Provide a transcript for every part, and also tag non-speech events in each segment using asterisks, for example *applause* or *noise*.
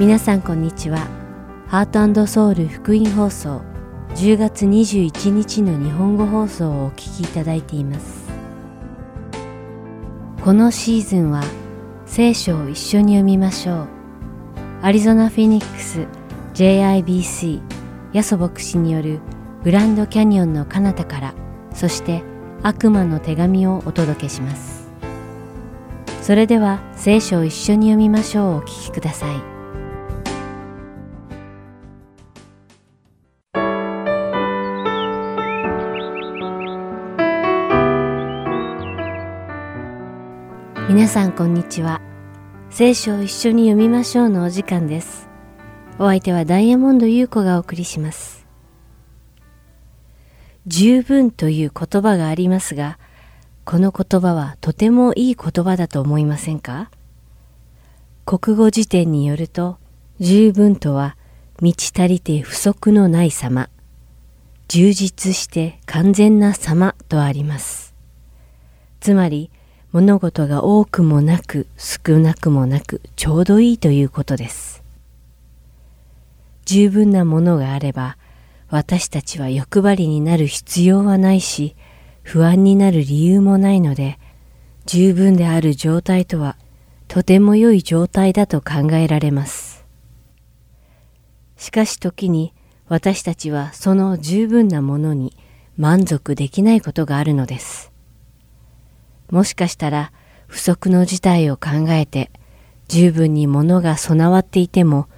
皆さんこんにちは。ハートソウル福音放送10月21日の日本語放送をお聞きいただいています。このシーズンは聖書を一緒に読みましょう。アリゾナ・フィニックス JIBC ヤソ牧師によるグランドキャニオンの彼方からそして悪魔の手紙をお届けします。それでは聖書を一緒に読みましょうお聞きください。皆さんこんにちは。聖書を一緒に読みましょうのお時間です。お相手はダイヤモンド優子がお送りします。十分という言葉がありますがこの言葉はとてもいい言葉だと思いませんか？国語辞典によると十分とは満ち足りて不足のない様。充実して完全な様とあります。つまり物事が多くもなく少なくもなくちょうどいいということです。十分なものがあれば私たちは欲張りになる必要はないし不安になる理由もないので十分である状態とはとても良い状態だと考えられます。しかし時に私たちはその十分なものに満足できないことがあるのです。もしかしたら不足の事態を考えて十分に物が備わっていても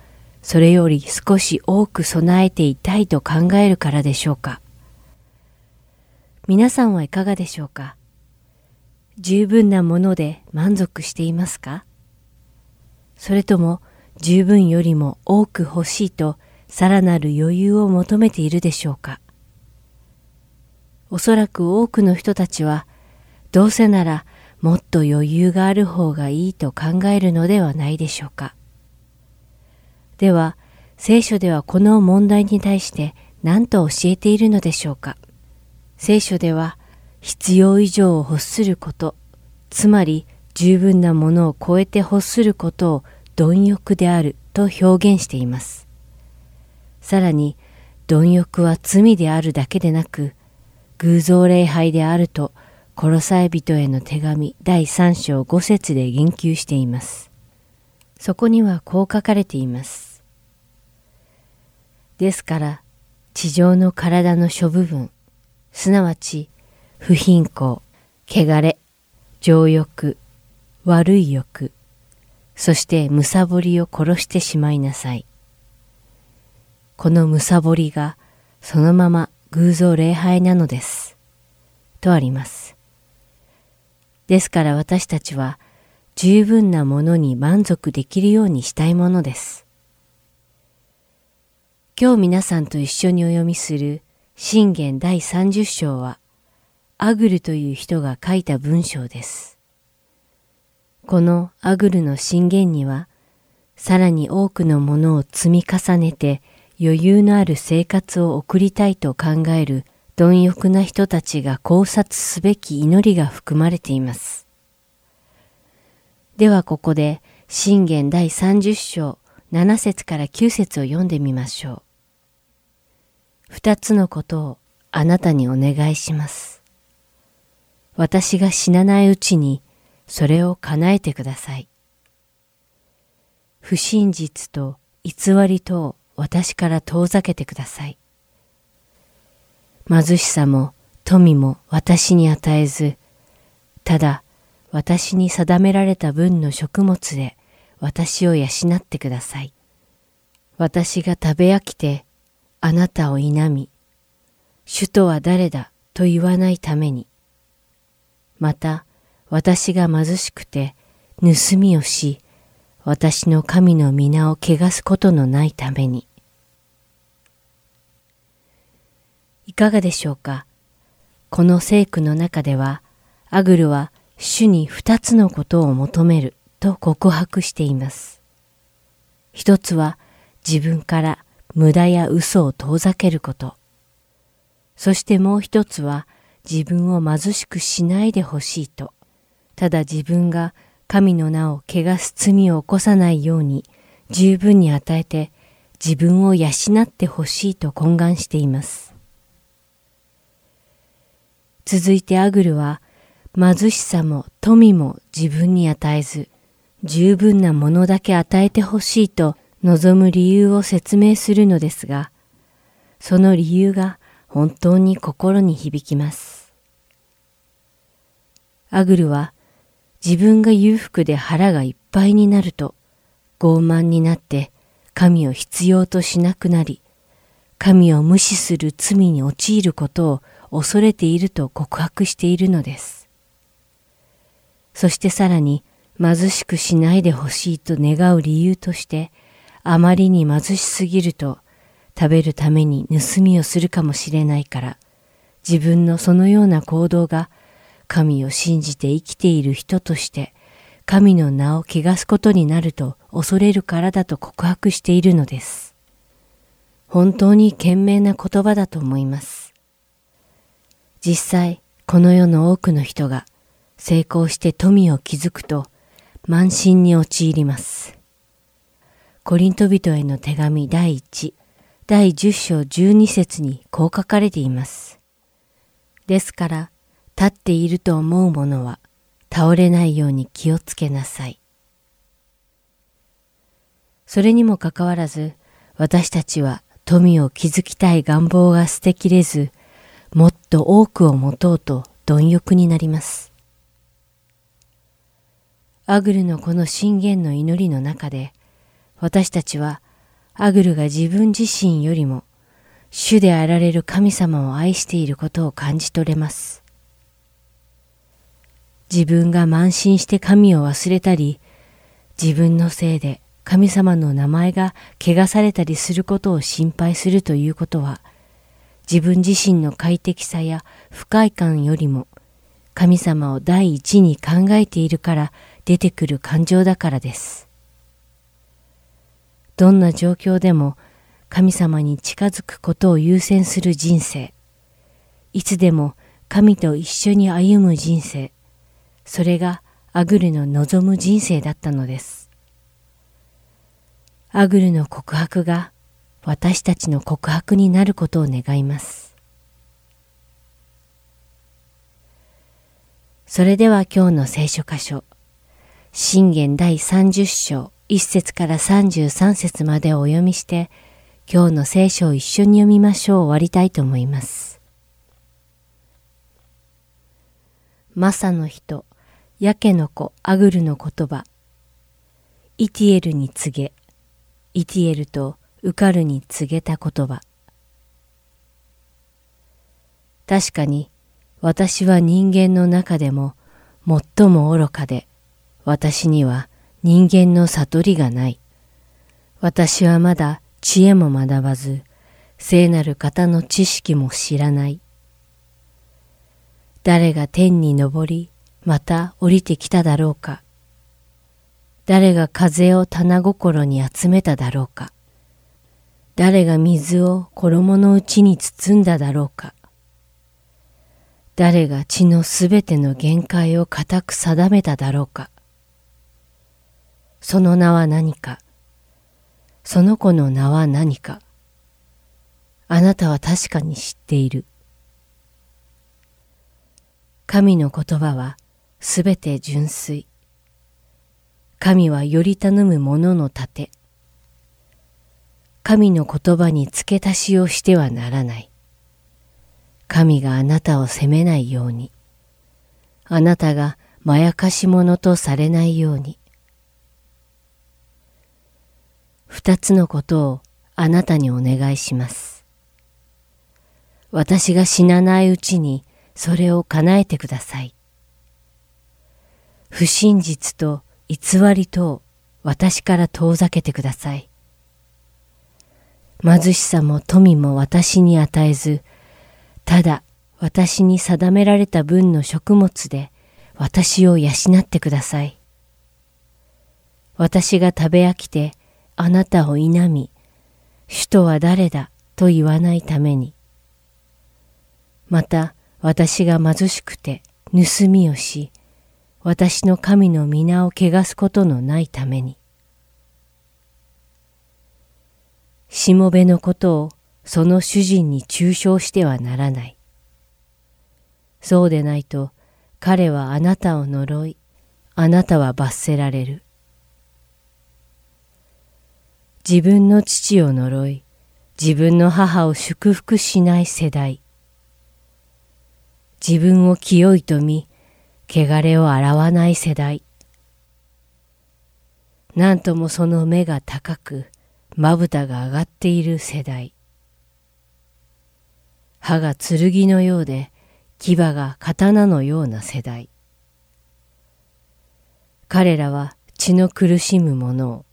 それより少し多く備えていたいと考えるからでしょうか。皆さんはいかがでしょうか。十分なもので満足していますか？それとも十分よりも多く欲しいとさらなる余裕を求めているでしょうか？おそらく多くの人たちはどうせならもっと余裕がある方がいいと考えるのではないでしょうか。では、聖書ではこの問題に対して何と教えているのでしょうか。聖書では必要以上を欲すること、つまり十分なものを超えて欲することを貪欲であると表現しています。さらに、貪欲は罪であるだけでなく、偶像礼拝であるとコロサイ人への手紙第3章5節で言及しています。そこにはこう書かれています。ですから、地上の体の諸部分、すなわち不貧困、汚れ、情欲、悪い欲、そしてむさぼりを殺してしまいなさい。このむさぼりがそのまま偶像礼拝なのです。とあります。ですから私たちは十分なものに満足できるようにしたいものです。今日皆さんと一緒にお読みする信玄第30章はアグルという人が書いた文章です。このアグルの信玄にはさらに多くのものを積み重ねて余裕のある生活を送りたいと考える貪欲な人たちが考察すべき祈りが含まれています。ではここで信玄第30章7節から9節を読んでみましょう。二つのことをあなたにお願いします。私が死なないうちにそれを叶えてください。不真実と偽りとを私から遠ざけてください。貧しさも富も私に与えず、ただ私に定められた分の食物で私を養ってください。私が食べ飽きてあなたを否み、主とは誰だと言わないために、また私が貧しくて盗みをし、私の神の皆を汚すことのないために、いかがでしょうか？この聖句の中では、アグルは主に二つのことを求めると告白しています。一つは自分から無駄や嘘を遠ざけること。そしてもう一つは自分を貧しくしないでほしいと。ただ自分が神の名を汚す罪を起こさないように十分に与えて自分を養ってほしいと懇願しています。続いてアグルは貧しさも富も自分に与えず十分なものだけ与えてほしいと望む理由を説明するのですが、その理由が本当に心に響きます。アグルは自分が裕福で腹がいっぱいになると傲慢になって神を必要としなくなり、神を無視する罪に陥ることを恐れていると告白しているのです。そしてさらに貧しくしないでほしいと願う理由として、あまりに貧しすぎると食べるために盗みをするかもしれないから、自分のそのような行動が神を信じて生きている人として神の名を汚すことになると恐れるからだと告白しているのです。本当に賢明な言葉だと思います。実際、この世の多くの人が成功して富を築くと慢心に陥ります。コリント人への手紙第1、第10章12節にこう書かれています。ですから、立っていると思う者は倒れないように気をつけなさい。それにもかかわらず、私たちは富を築きたい願望が捨てきれず、もっと多くを持とうと貪欲になります。アグルのこの信玄の祈りの中で、私たちはアグルが自分自身よりも主であられる神様を愛していることを感じ取れます。自分が慢心して神を忘れたり、自分のせいで神様の名前が汚されたりすることを心配するということは、自分自身の快適さや不快感よりも神様を第一に考えているから出てくる感情だからです。どんな状況でも神様に近づくことを優先する人生、いつでも神と一緒に歩む人生、それがアグルの望む人生だったのです。アグルの告白が私たちの告白になることを願います。それでは今日の聖書箇所、信玄第30章1節から33節までをお読みして、今日の聖書を一緒に読みましょう終わりたいと思います。マサの人、ヤケの子アグルの言葉。イティエルに告げ、イティエルとウカルに告げた言葉。確かに私は人間の中でも最も愚かで、私には人間の悟りがない。私はまだ知恵も学ばず、聖なる方の知識も知らない。誰が天に昇り、また降りてきただろうか。誰が風を棚心に集めただろうか。誰が水を衣のうちに包んだだろうか。誰が地のすべての限界を固く定めただろうか。その名は何か。その子の名は何か。あなたは確かに知っている。神の言葉はすべて純粋。神はより頼む者の盾。神の言葉に付け足しをしてはならない。神があなたを責めないように。あなたがまやかし者とされないように。二つのことをあなたにお願いします。私が死なないうちにそれを叶えてください。不真実と偽りと私から遠ざけてください。貧しさも富も私に与えず、ただ私に定められた分の食物で私を養ってください。私が食べ飽きてあなたを否み、主とは誰だと言わないために。また私が貧しくて盗みをし、私の神の皆を汚すことのないために。しもべのことをその主人に中傷してはならない。そうでないと彼はあなたを呪い、あなたは罰せられる。自分の父を呪い、自分の母を祝福しない世代。自分を清いと見、汚れを洗わない世代。なんともその目が高く、まぶたが上がっている世代。歯が剣のようで、牙が刀のような世代。彼らは血の苦しむ者を、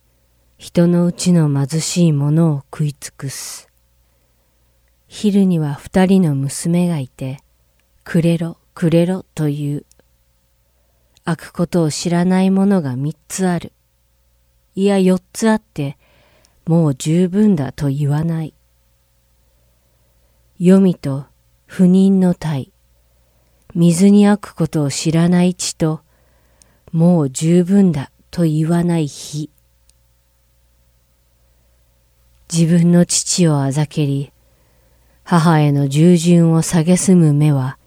人のうちの貧しい者を食い尽くす。昼には二人の娘がいて、くれろ、くれろという。開くことを知らない者が三つある。いや四つあって、もう十分だと言わない。黄泉と不妊の体、水に開くことを知らない血と、もう十分だと言わない日。自分の父をあざけり、母への従順を蔑む目は、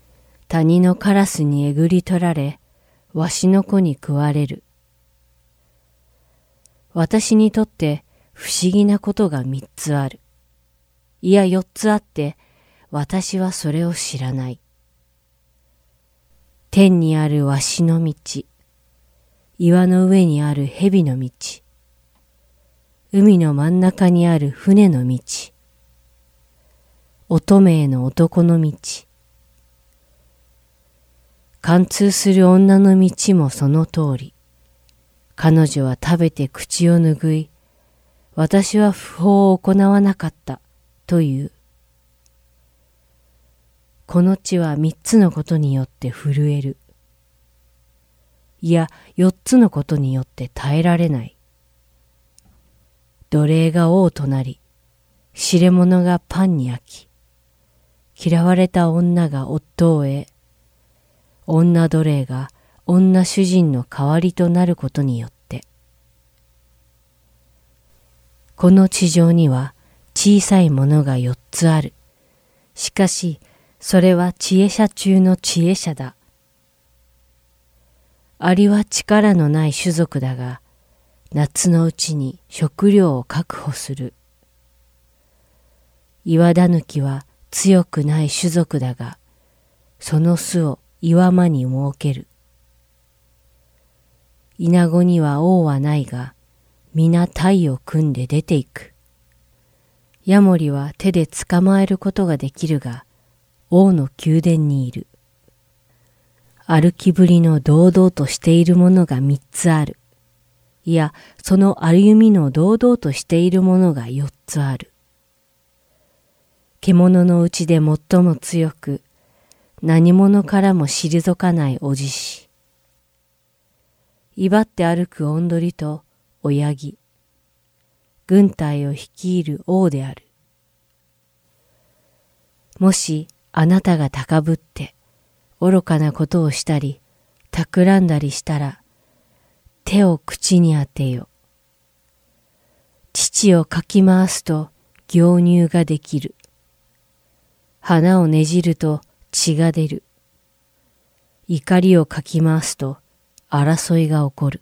谷のカラスにえぐり取られ、わしの子に食われる。私にとって不思議なことが三つある。いや四つあって、私はそれを知らない。天にあるわしの道、岩の上にある蛇の道、海の真ん中にある船の道、乙女への男の道、貫通する女の道もその通り。彼女は食べて口を拭い、私は不法を行わなかったという。この地は三つのことによって震える。いや、四つのことによって耐えられない。奴隷が王となり、知れ者がパンに焼き、嫌われた女が夫を得、女奴隷が女主人の代わりとなることによって、この地上には小さいものが四つある。しかし、それは知恵者中の知恵者だ。アリは力のない種族だが、夏のうちに食料を確保する。岩だぬきは強くない種族だが、その巣を岩間に設ける。稲子には王はないが、皆体を組んで出ていく。ヤモリは手で捕まえることができるが、王の宮殿にいる。歩きぶりの堂々としているものが三つある。いや、その歩みの堂々としているものが四つある。獣のうちで最も強く、何者からも退かないおじし。威張って歩くおんどりと親木。軍隊を率いる王である。もしあなたが高ぶって愚かなことをしたり、企んだりしたら、手を口に当てよ。父をかき回すと凝乳ができる。花をねじると血が出る。怒りをかき回すと争いが起こる。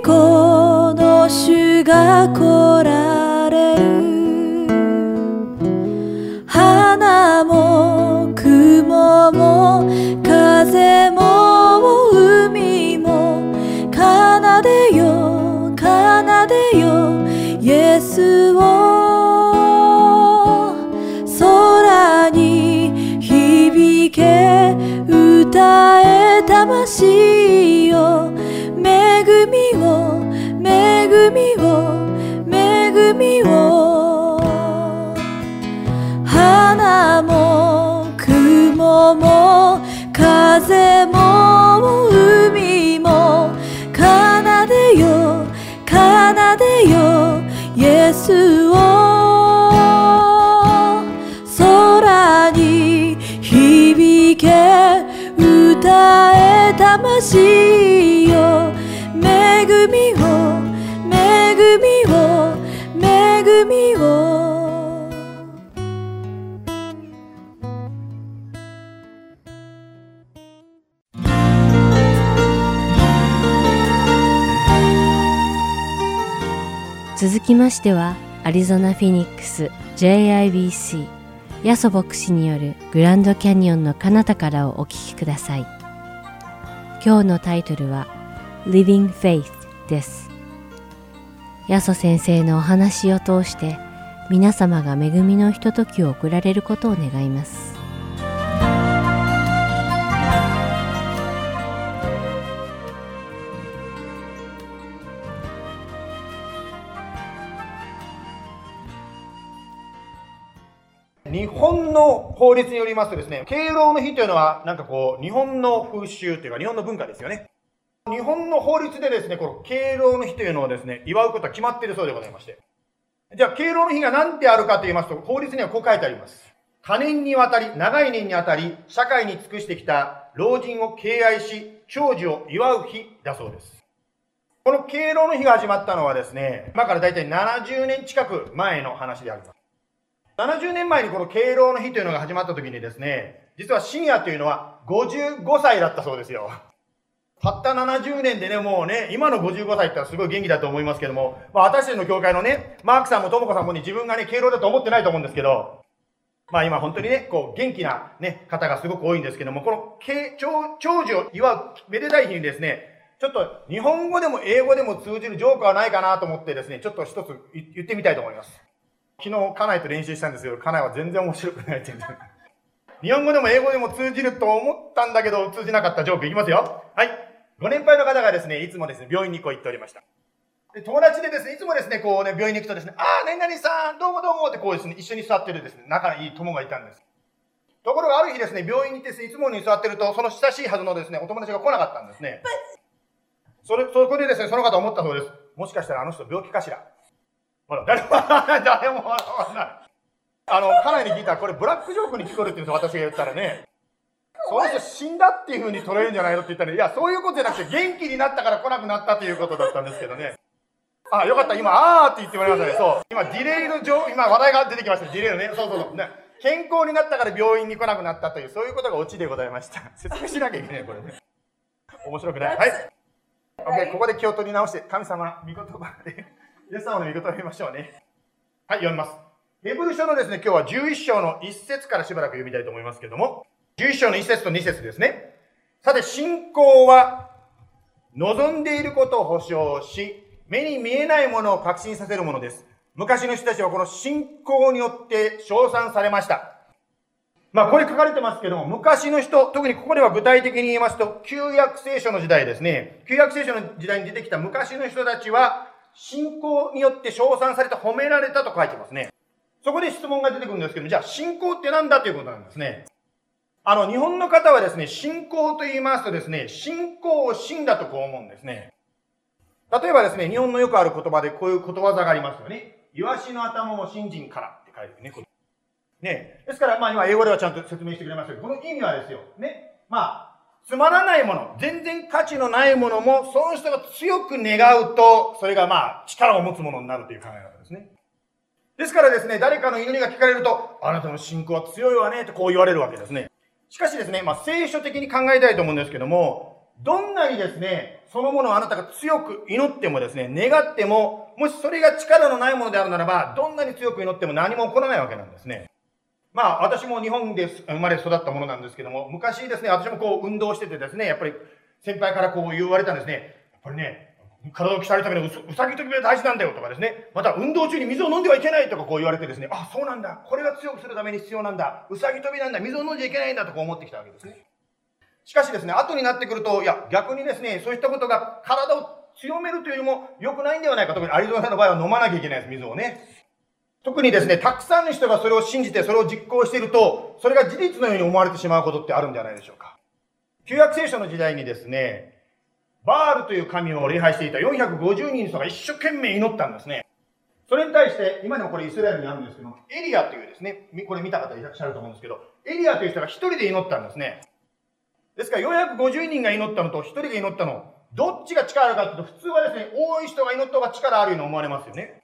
栄光の主が来られる。花も雲も風も海も奏でよ奏でよイエスを空に響け歌え魂よ恵みを恵みを恵みを花も雲も風も海も奏でよ奏でよイエスを空に響け歌え魂よ恵みをみを。続きましてはアリゾナ・フィニックス JIBC ヤソ牧師によるグランドキャニオンの彼方からをお聞きください。今日のタイトルは Living Faith です。ヤソ先生のお話を通して皆様が恵みのひとときを送られることを願います日本の法律によりますとですね、敬老の日というのは、なんかこう、日本の風習というか、日本の文化ですよね。日本の法律でですね、この敬老の日というのをですね、祝うことは決まっているそうでございまして。じゃあ、敬老の日が何であるかと言いますと、法律にはこう書いてあります。多年にわたり、長い年にわたり、社会に尽くしてきた老人を敬愛し、長寿を祝う日だそうです。この敬老の日が始まったのはですね、今からだいたい70年近く前の話であります。70年前にこの敬老の日というのが始まった時にですね、実はシニアというのは55歳だったそうですよ。たった70年でね、もうね、今の55歳って言ったらすごい元気だと思いますけども、まあ私たちの教会のね、マークさんもともこさんもね、自分がね、敬老だと思ってないと思うんですけど、まあ今本当にね、こう元気なね、方がすごく多いんですけども、この敬長長寿を祝うめでたい日にですね、ちょっと日本語でも英語でも通じるジョークはないかなと思ってですね、ちょっと一つ言ってみたいと思います。昨日、家内と練習したんですけど、家内は全然面白くないって言って。日本語でも英語でも通じると思ったんだけど、通じなかったジョークいきますよ。はい。ご年配の方がですね、いつもですね、病院にこう行っておりました。で、友達でですね、いつもですね、こうね、病院に行くとですね、ああ、何々さん、どうもどうもってこうですね、一緒に座ってるですね、仲のいい友がいたんです。ところがある日ですね、病院に行ってですね、いつもに座ってると、その親しいはずのですね、お友達が来なかったんですね。それ、そこでですね、その方思ったそうです。もしかしたらあの人病気かしら。ほら、誰も、誰も笑わない。あの、家内に聞いたら、これブラックジョークに聞こえるって言うんですよ、私が言ったらね。その人死んだっていう風に捉えるんじゃないのって言ったら、いや、そういうことじゃなくて、元気になったから来なくなったということだったんですけどね。あ、よかった。今、あーって言ってもらいましたね。そう。今、ディレイの情、今、話題が出てきました。ディレイのね。そうそうそう。ね。健康になったから病院に来なくなったという、そういうことがオチでございました。説明しなきゃいけない、これね。面白くないはい。OK、ここで気を取り直して、神様、御言葉で、イエス様の御言葉を見ましょうね。はい、読みます。ヘブル書のですね、今日は11章の1節からしばらく読みたいと思いますけども、11章の1節と2節ですね。さて、信仰は望んでいることを保証し、目に見えないものを確信させるものです。昔の人たちはこの信仰によって称賛されました。まあ、これ書かれてますけども、昔の人、特にここでは具体的に言いますと、旧約聖書の時代ですね。旧約聖書の時代に出てきた昔の人たちは、信仰によって称賛されて褒められたと書いてますね。そこで質問が出てくるんですけども、じゃあ信仰って何だということなんですね。あの、日本の方はですね、信仰と言いますとですね、信仰を信だとこう思うんですね。例えばですね、日本のよくある言葉でこういうことわざがありますよね。イワシの頭も信心からって書いてるね。ね。ですから、まあ今英語ではちゃんと説明してくれましたけど、この意味はですよ。ね。まあ、つまらないもの、全然価値のないものも、その人が強く願うと、それがまあ、力を持つものになるという考え方ですね。ですからですね、誰かの祈りが聞かれると、あなたの信仰は強いわね、とこう言われるわけですね。しかしですね、まあ、聖書的に考えたいと思うんですけども、どんなにですね、そのものをあなたが強く祈ってもですね、願っても、もしそれが力のないものであるならば、どんなに強く祈っても何も起こらないわけなんですね。まあ、私も日本で生まれ育ったものなんですけども、昔ですね、私もこう運動しててですね、やっぱり先輩からこう言われたんですね。やっぱりね、体を鍛えるためのうさぎ跳びが大事なんだよとかですね。また運動中に水を飲んではいけないとかこう言われてですね、あ、そうなんだ。これが強くするために必要なんだ。うさぎ跳びなんだ。水を飲んじゃいけないんだとこう思ってきたわけですね。しかしですね、後になってくると、いや、逆にですね、そういったことが体を強めるというよりも良くないんではないか。特にアリゾナの場合は飲まなきゃいけないです、水をね。特にですね、たくさんの人がそれを信じてそれを実行していると、それが事実のように思われてしまうことってあるんじゃないでしょうか。旧約聖書の時代にですね、バールという神を礼拝していた450人の人が一生懸命祈ったんですね。それに対して、今でもこれイスラエルにあるんですけど、エリアというですね、これ見た方いらっしゃると思うんですけど、エリアという人が一人で祈ったんですね。ですから450人が祈ったのと一人が祈ったの、どっちが力あるかというと、普通はですね、多い人が祈った方が力あるように思われますよね。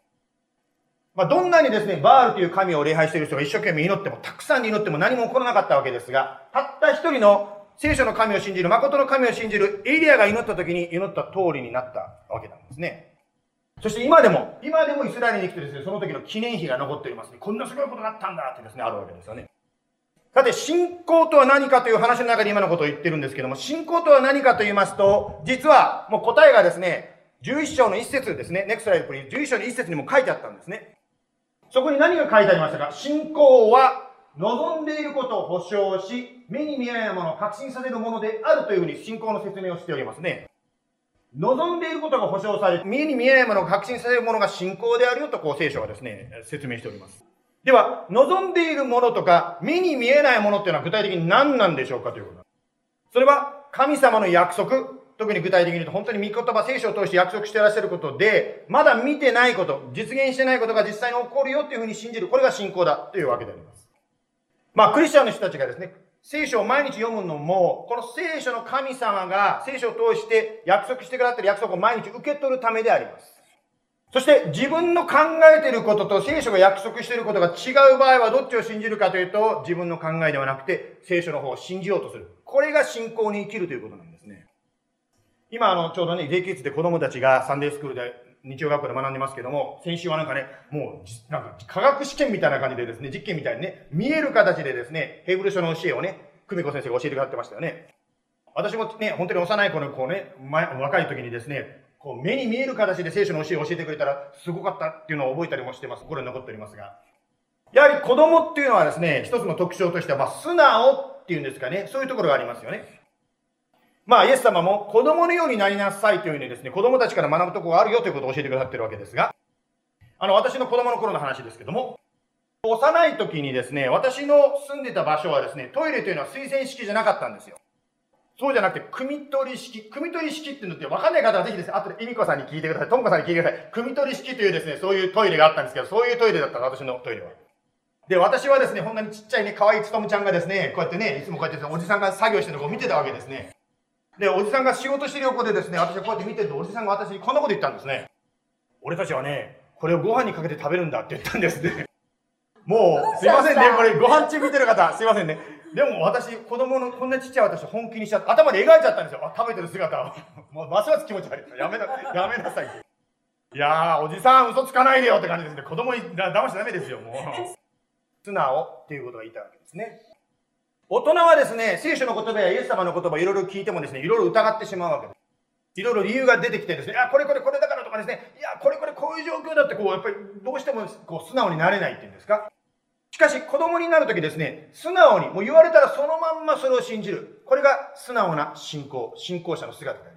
まあ、どんなにですね、バールという神を礼拝している人が一生懸命祈っても、たくさんに祈っても何も起こらなかったわけですが、たった一人の聖書の神を信じる、誠の神を信じるエリアが祈った時に祈った通りになったわけなんですね。そして今でも、今でもイスラエルに来てですね、その時の記念碑が残っておりますね。こんなすごいことがあったんだってですね、あるわけですよね。さて、信仰とは何かという話の中で今のことを言ってるんですけども、信仰とは何かと言いますと、実はもう答えがですね、11章の一節ですね、ネクストライブプリ11章の一節にも書いてあったんですね。そこに何が書いてありましたか？信仰は望んでいることを保証し、目に見えないものを確信させるものであるというふうに信仰の説明をしておりますね。望んでいることが保証され、目に見えないものを確信させるものが信仰であるよとこう聖書はですね、説明しております。では、望んでいるものとか、目に見えないものっていうのは具体的に何なんでしょうかということそれは、神様の約束、特に具体的に言うと、本当に御言葉、聖書を通して約束していらっしゃることで、まだ見てないこと、実現してないことが実際に起こるよっていうふうに信じる。これが信仰だというわけであります。まあ、クリスチャンの人たちがですね、聖書を毎日読むのも、この聖書の神様が聖書を通して約束してくださってる約束を毎日受け取るためであります。そして自分の考えていることと聖書が約束していることが違う場合はどっちを信じるかというと、自分の考えではなくて聖書の方を信じようとする。これが信仰に生きるということなんですね。今、あの、ちょうどね、デイキッズで子供たちがサンデースクールで、日曜学校で学んでますけども、先週はなんかね、もう、なんか、科学試験みたいな感じでですね、実験みたいにね、見える形でですね、ヘイブル書の教えをね、久美子先生が教えてくださってましたよね。私もね、本当に幼い頃こうね、若い時にですね、こう目に見える形で聖書の教えを教えてくれたら、すごかったっていうのを覚えたりもしてます。心に残っておりますが。やはり子供っていうのはですね、一つの特徴としては、まあ、素直っていうんですかね、そういうところがありますよね。まあ、イエス様も子供のようになりなさいというふうにですね、子供たちから学ぶとこがあるよということを教えてくださってるわけですが、あの、私の子供の頃の話ですけども、幼い時にですね、私の住んでた場所はですね、トイレというのは水洗式じゃなかったんですよ。そうじゃなくて、組み取り式。組み取り式っていうのって分かんない方はぜひですね、後で恵美子さんに聞いてください。ともこさんに聞いてください。組み取り式というですね、そういうトイレがあったんですけど、そういうトイレだった私のトイレは。で、私はですね、こんなにちっちゃいね、可愛いつとむちゃんがですね、こうやってね、いつもこうやっておじさんが作業してるのを見てたわけですね。で、おじさんが仕事してる横でですね、私はこうやって見てると、おじさんが私にこんなこと言ったんですね。俺たちはね、これをご飯にかけて食べるんだって言ったんですね。もう、すいませんね、これご飯中見てる方、すいませんね。でも私、子供のこんなちっちゃい私本気にしちゃって、頭で描いちゃったんですよ。あ、食べてる姿を。もうますます気持ち悪い。やめな、やめなさい。いやー、おじさん嘘つかないでよって感じですね。子供にだ騙しちゃダメですよ、もう。*laughs* 素直っていうことが言いたいわけですね。大人はですね、聖書の言葉やイエス様の言葉いろいろ聞いてもですね、いろいろ疑ってしまうわけです。いろいろ理由が出てきてですね、あ、これこれこれだからとかですね、いや、これこれこういう状況だって、こう、やっぱりどうしてもこう素直になれないっていうんですか。しかし子供になるときですね、素直に、もう言われたらそのまんまそれを信じる。これが素直な信仰、信仰者の姿です。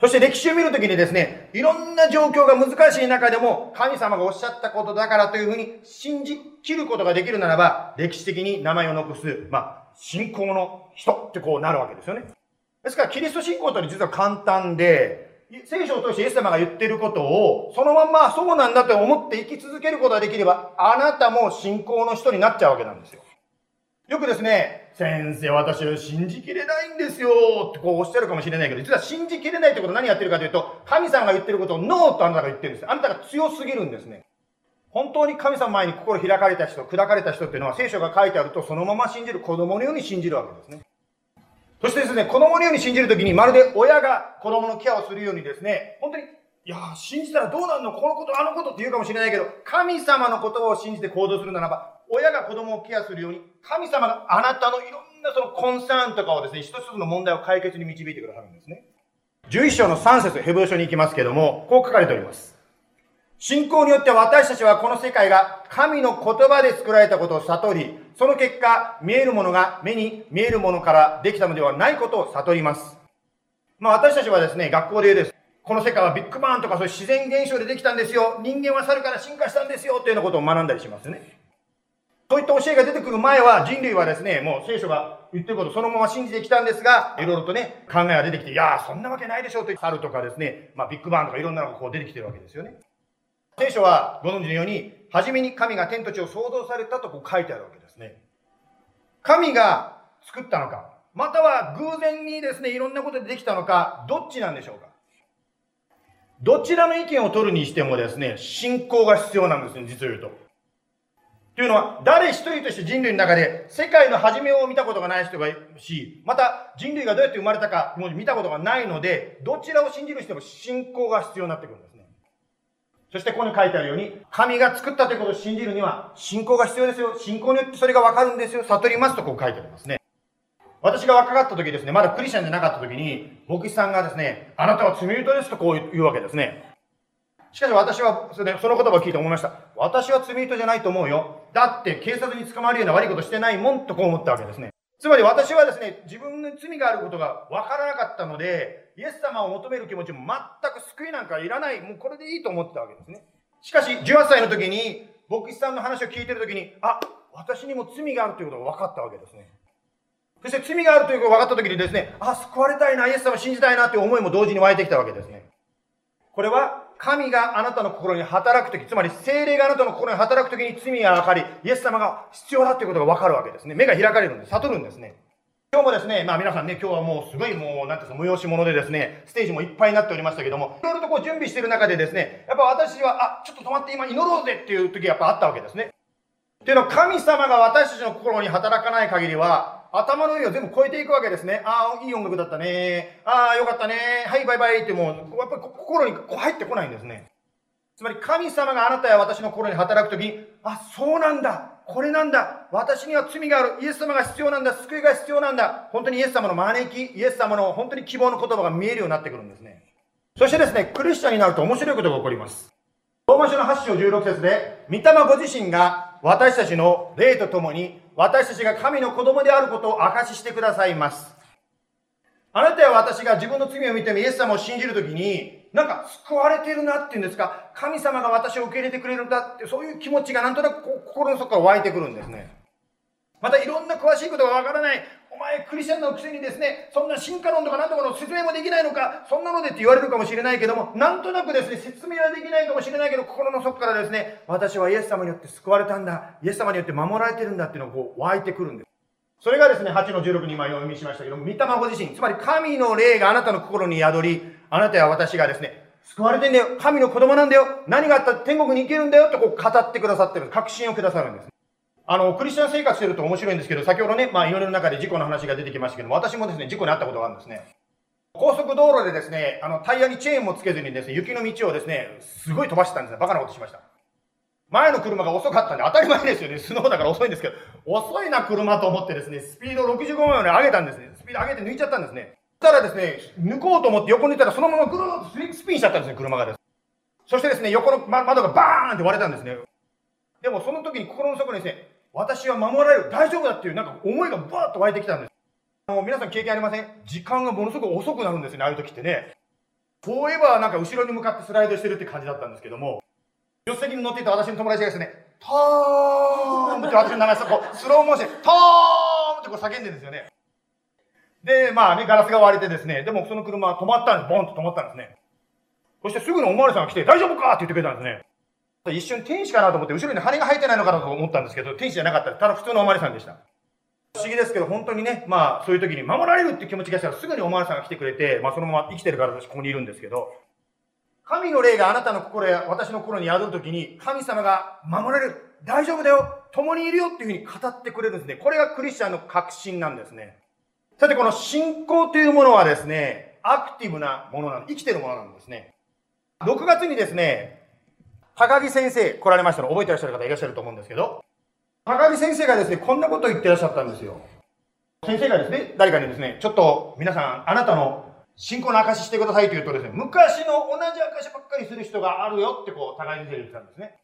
そして歴史を見るときにですね、いろんな状況が難しい中でも、神様がおっしゃったことだからというふうに信じきることができるならば、歴史的に名前を残す、まあ、信仰の人ってこうなるわけですよね。ですから、キリスト信仰というのは実は簡単で、聖書を通してイエス様が言ってることを、そのまんまそうなんだと思って生き続けることができれば、あなたも信仰の人になっちゃうわけなんですよ。よくですね、先生、私は信じきれないんですよってこうおっしゃるかもしれないけど、実は信じきれないってことは何やってるかというと、神様が言ってることをノーとあなたが言ってるんです。あなたが強すぎるんですね。本当に神様前に心開かれた人、砕かれた人っていうのは聖書が書いてあるとそのまま信じる子供のように信じるわけですね。そしてですね、子供のように信じるときに、まるで親が子供のケアをするようにですね、本当に、いや信じたらどうなるのこのこと、あのことって言うかもしれないけど、神様の言葉を信じて行動するならば、親が子供をケアするように、神様があなたのいろんなそのコンサーンとかをですね、一つ一つの問題を解決に導いてくださるんですね。11章の3節ヘブル書に行きますけども、こう書かれております。信仰によって私たちはこの世界が神の言葉で作られたことを悟り、その結果、見えるものが目に見えるものからできたのではないことを悟ります。まあ私たちはですね、学校で言うです。この世界はビッグバンとかそういう自然現象でできたんですよ。人間は猿から進化したんですよ。というようなことを学んだりしますね。そういった教えが出てくる前は人類はですね、もう聖書が言ってることそのまま信じてきたんですが、いろいろとね、考えが出てきて、いやー、そんなわけないでしょうと猿とかですね、まあビッグバンとかいろんなのがこう出てきてるわけですよね。聖書はご存知のように、初めに神が天と地を創造されたとこう書いてあるわけですね。神が作ったのか、または偶然にですね、いろんなことでできたのか、どっちなんでしょうかどちらの意見を取るにしてもですね、信仰が必要なんですね、実を言うと。というのは、誰一人として人類の中で世界の初めを見たことがない人がいるし、また人類がどうやって生まれたかも見たことがないので、どちらを信じる人も信仰が必要になってくるんですね。そしてここに書いてあるように、神が作ったということを信じるには、信仰が必要ですよ。信仰によってそれがわかるんですよ。悟りますとこう書いてありますね。私が若かった時ですね、まだクリスチャンじゃなかった時に、牧師さんがですね、あなたは罪人ですとこう言うわけですね。しかし私はそれその言葉を聞いて思いました。私は罪人じゃないと思うよ。だって警察に捕まるような悪いことしてないもんとこう思ったわけですね。つまり私はですね、自分の罪があることがわからなかったので、イエス様を求める気持ちも全く救いなんかいらない。もうこれでいいと思ってたわけですね。しかし、18歳の時に、牧師さんの話を聞いてる時に、あ、私にも罪があるということが分かったわけですね。そして罪があるということが分かった時にですね、あ、救われたいな、イエス様を信じたいなという思いも同時に湧いてきたわけですね。これは神があなたの心に働くとき、つまり精霊があなたの心に働くときに罪が分かり、イエス様が必要だということが分かるわけですね。目が開かれるんで。悟るんですね。今日もですね、まあ皆さんね、今日はもうすごいもう、なんていうか、催し物でですね、ステージもいっぱいになっておりましたけども、いろいろとこう準備してる中でですね、やっぱ私は、あ、ちょっと止まって今祈ろうぜっていう時やっぱあったわけですね。っていうのは神様が私たちの心に働かない限りは、頭の上を全部超えていくわけですね。ああ、いい音楽だったね。ああ、よかったね。はい、バイバイってもう、やっぱり心にこう入ってこないんですね。つまり神様があなたや私の心に働くときに、あ、そうなんだ。これなんだ。私には罪がある。イエス様が必要なんだ。救いが必要なんだ。本当にイエス様の招き、イエス様の本当に希望の言葉が見えるようになってくるんですね。そしてですね、クリスチャンになると面白いことが起こります。ローマ書の8章16節で、御霊ご自身が私たちの霊とともに、私たちが神の子供であることを証ししてくださいます。あなたや私が自分の罪を見てもイエス様を信じるときに、なんか救われてるなっていうんですか、神様が私を受け入れてくれるんだって、そういう気持ちがなんとなく心の底から湧いてくるんですね。またいろんな詳しいことがわからない、お前クリスチャンのくせにですね、そんな進化論とか何とかの説明もできないのか、そんなのでって言われるかもしれないけども、なんとなくですね、説明はできないかもしれないけど、心の底からですね、私はイエス様によって救われたんだ、イエス様によって守られてるんだっていうのがこう湧いてくるんです。それがですね、8の16に今読みしましたけども、御霊ご自身、つまり神の霊があなたの心に宿り、あなたや私がですね、救われてんだよ。神の子供なんだよ。何があったら天国に行けるんだよ。とこう語ってくださってる。確信をくださるんです。あの、クリスチャン生活してると面白いんですけど、先ほどね、まあ、祈りの中で事故の話が出てきましたけども、私もですね、事故に遭ったことがあるんですね。高速道路でですね、あの、タイヤにチェーンもつけずにですね、雪の道をですね、すごい飛ばしてたんですね。バカなことしました。前の車が遅かったんで、当たり前ですよね。スノーだから遅いんですけど、遅いな車と思ってですね、スピード65マイル上げたんですね。スピード上げて抜いちゃったんですね。したらですね、抜こうと思って横にいたらそのままぐるーっとスピンしちゃったんですね、車がです。そしてですね、横の窓がバーンって割れたんですね。でもその時に心の底にですね、私は守られる、大丈夫だっていうなんか思いがバーッと湧いてきたんです。あの皆さん経験ありません？時間がものすごく遅くなるんですよね、ああいう時ってね。フォーエバーなんか後ろに向かってスライドしてるって感じだったんですけども、助手席に乗っていた私の友達がですね、トーンって私の名前こう、スローモーション、トーンってこう叫んでるんですよね。で、まあね、ガラスが割れてですね、でもその車は止まったんです。ボンと止まったんですね。そしてすぐにおまわりさんが来て、大丈夫か？って言ってくれたんですね。一瞬天使かなと思って、後ろに羽が生えてないのかなと思ったんですけど、天使じゃなかった。ただ普通のおまわりさんでした。不思議ですけど、本当にね、まあ、そういう時に守られるって気持ちがしたら、すぐにおまわりさんが来てくれて、まあ、そのまま生きてるから私ここにいるんですけど、神の霊があなたの心や私の心に宿る時に、神様が守られる、大丈夫だよ、共にいるよっていうふうに語ってくれるんですね。これがクリスチャンの確信なんですね。さて、この信仰というものはですね、アクティブなものなん生きてるものなんですね。6月にですね、高木先生来られましたの覚えてらっしゃる方いらっしゃると思うんですけど、高木先生がですね、こんなこと言ってらっしゃったんですよ。先生がですね、誰かにですね、ちょっと皆さん、あなたの信仰の証ししてくださいと言うとですね、昔の同じ証ばっかりする人があるよってこう、高木先生言ってたんですね。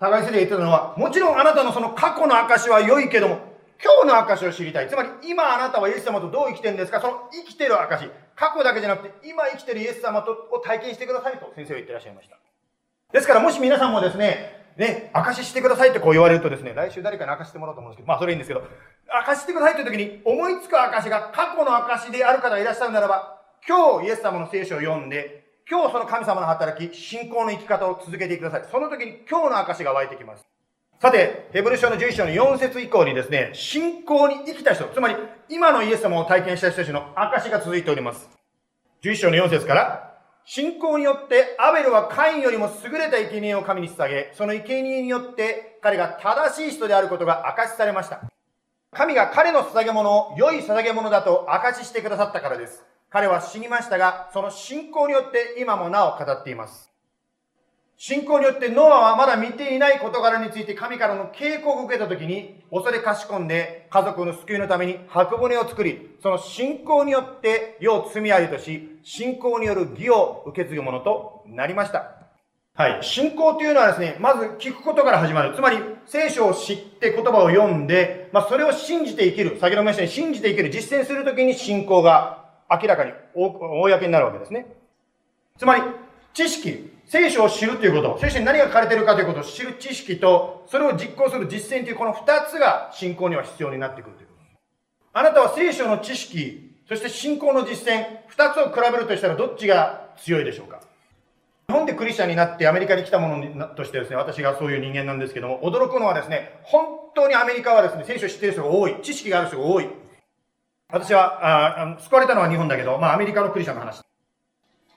高木先生が言ってたのは、もちろんあなたのその過去の証は良いけども、今日の証を知りたい。つまり、今あなたはイエス様とどう生きてるんですか？その生きてる証。過去だけじゃなくて、今生きてるイエス様とを体験してくださいと先生は言ってらっしゃいました。ですから、もし皆さんもですね、ね、証ししてくださいってこう言われるとですね、来週誰かに証してもらおうと思うんですけど、まあそれいいんですけど、証してくださいという時に思いつく証が過去の証である方がいらっしゃるならば、今日イエス様の聖書を読んで、今日その神様の働き、信仰の生き方を続けてください。その時に今日の証が湧いてきます。さて、ヘブル書の11章の4節以降にですね、信仰に生きた人、つまり今のイエス様を体験した人たちの証が続いております。11章の4節から、信仰によってアベルはカインよりも優れた生贄を神に捧げ、その生贄によって彼が正しい人であることが証しされました。神が彼の捧げ物を良い捧げ物だと証ししてくださったからです。彼は死にましたが、その信仰によって今もなお語っています。信仰によってノアはまだ見ていない事柄について神からの警告を受けた時に恐れかしこんで家族の救いのために箱舟を作り、その信仰によって世を罪ありとし、信仰による義を受け継ぐものとなりました。はい。信仰というのはですね、まず聞くことから始まる。つまり、聖書を知って言葉を読んで、まあ、それを信じて生きる。先ほども言ったように信じて生きる。実践するときに信仰が明らかに、公になるわけですね。つまり、知識、聖書を知るということ、聖書に何が書かれているかということを知る知識と、それを実行する実践というこの二つが信仰には必要になってくるということ。あなたは聖書の知識、そして信仰の実践、二つを比べるとしたらどっちが強いでしょうか？日本でクリスチャンになってアメリカに来たものとしてですね、私がそういう人間なんですけども、驚くのはですね、本当にアメリカはですね、聖書を知っている人が多い、知識がある人が多い。私は、あ救われたのは日本だけど、まあアメリカのクリスチャンの話。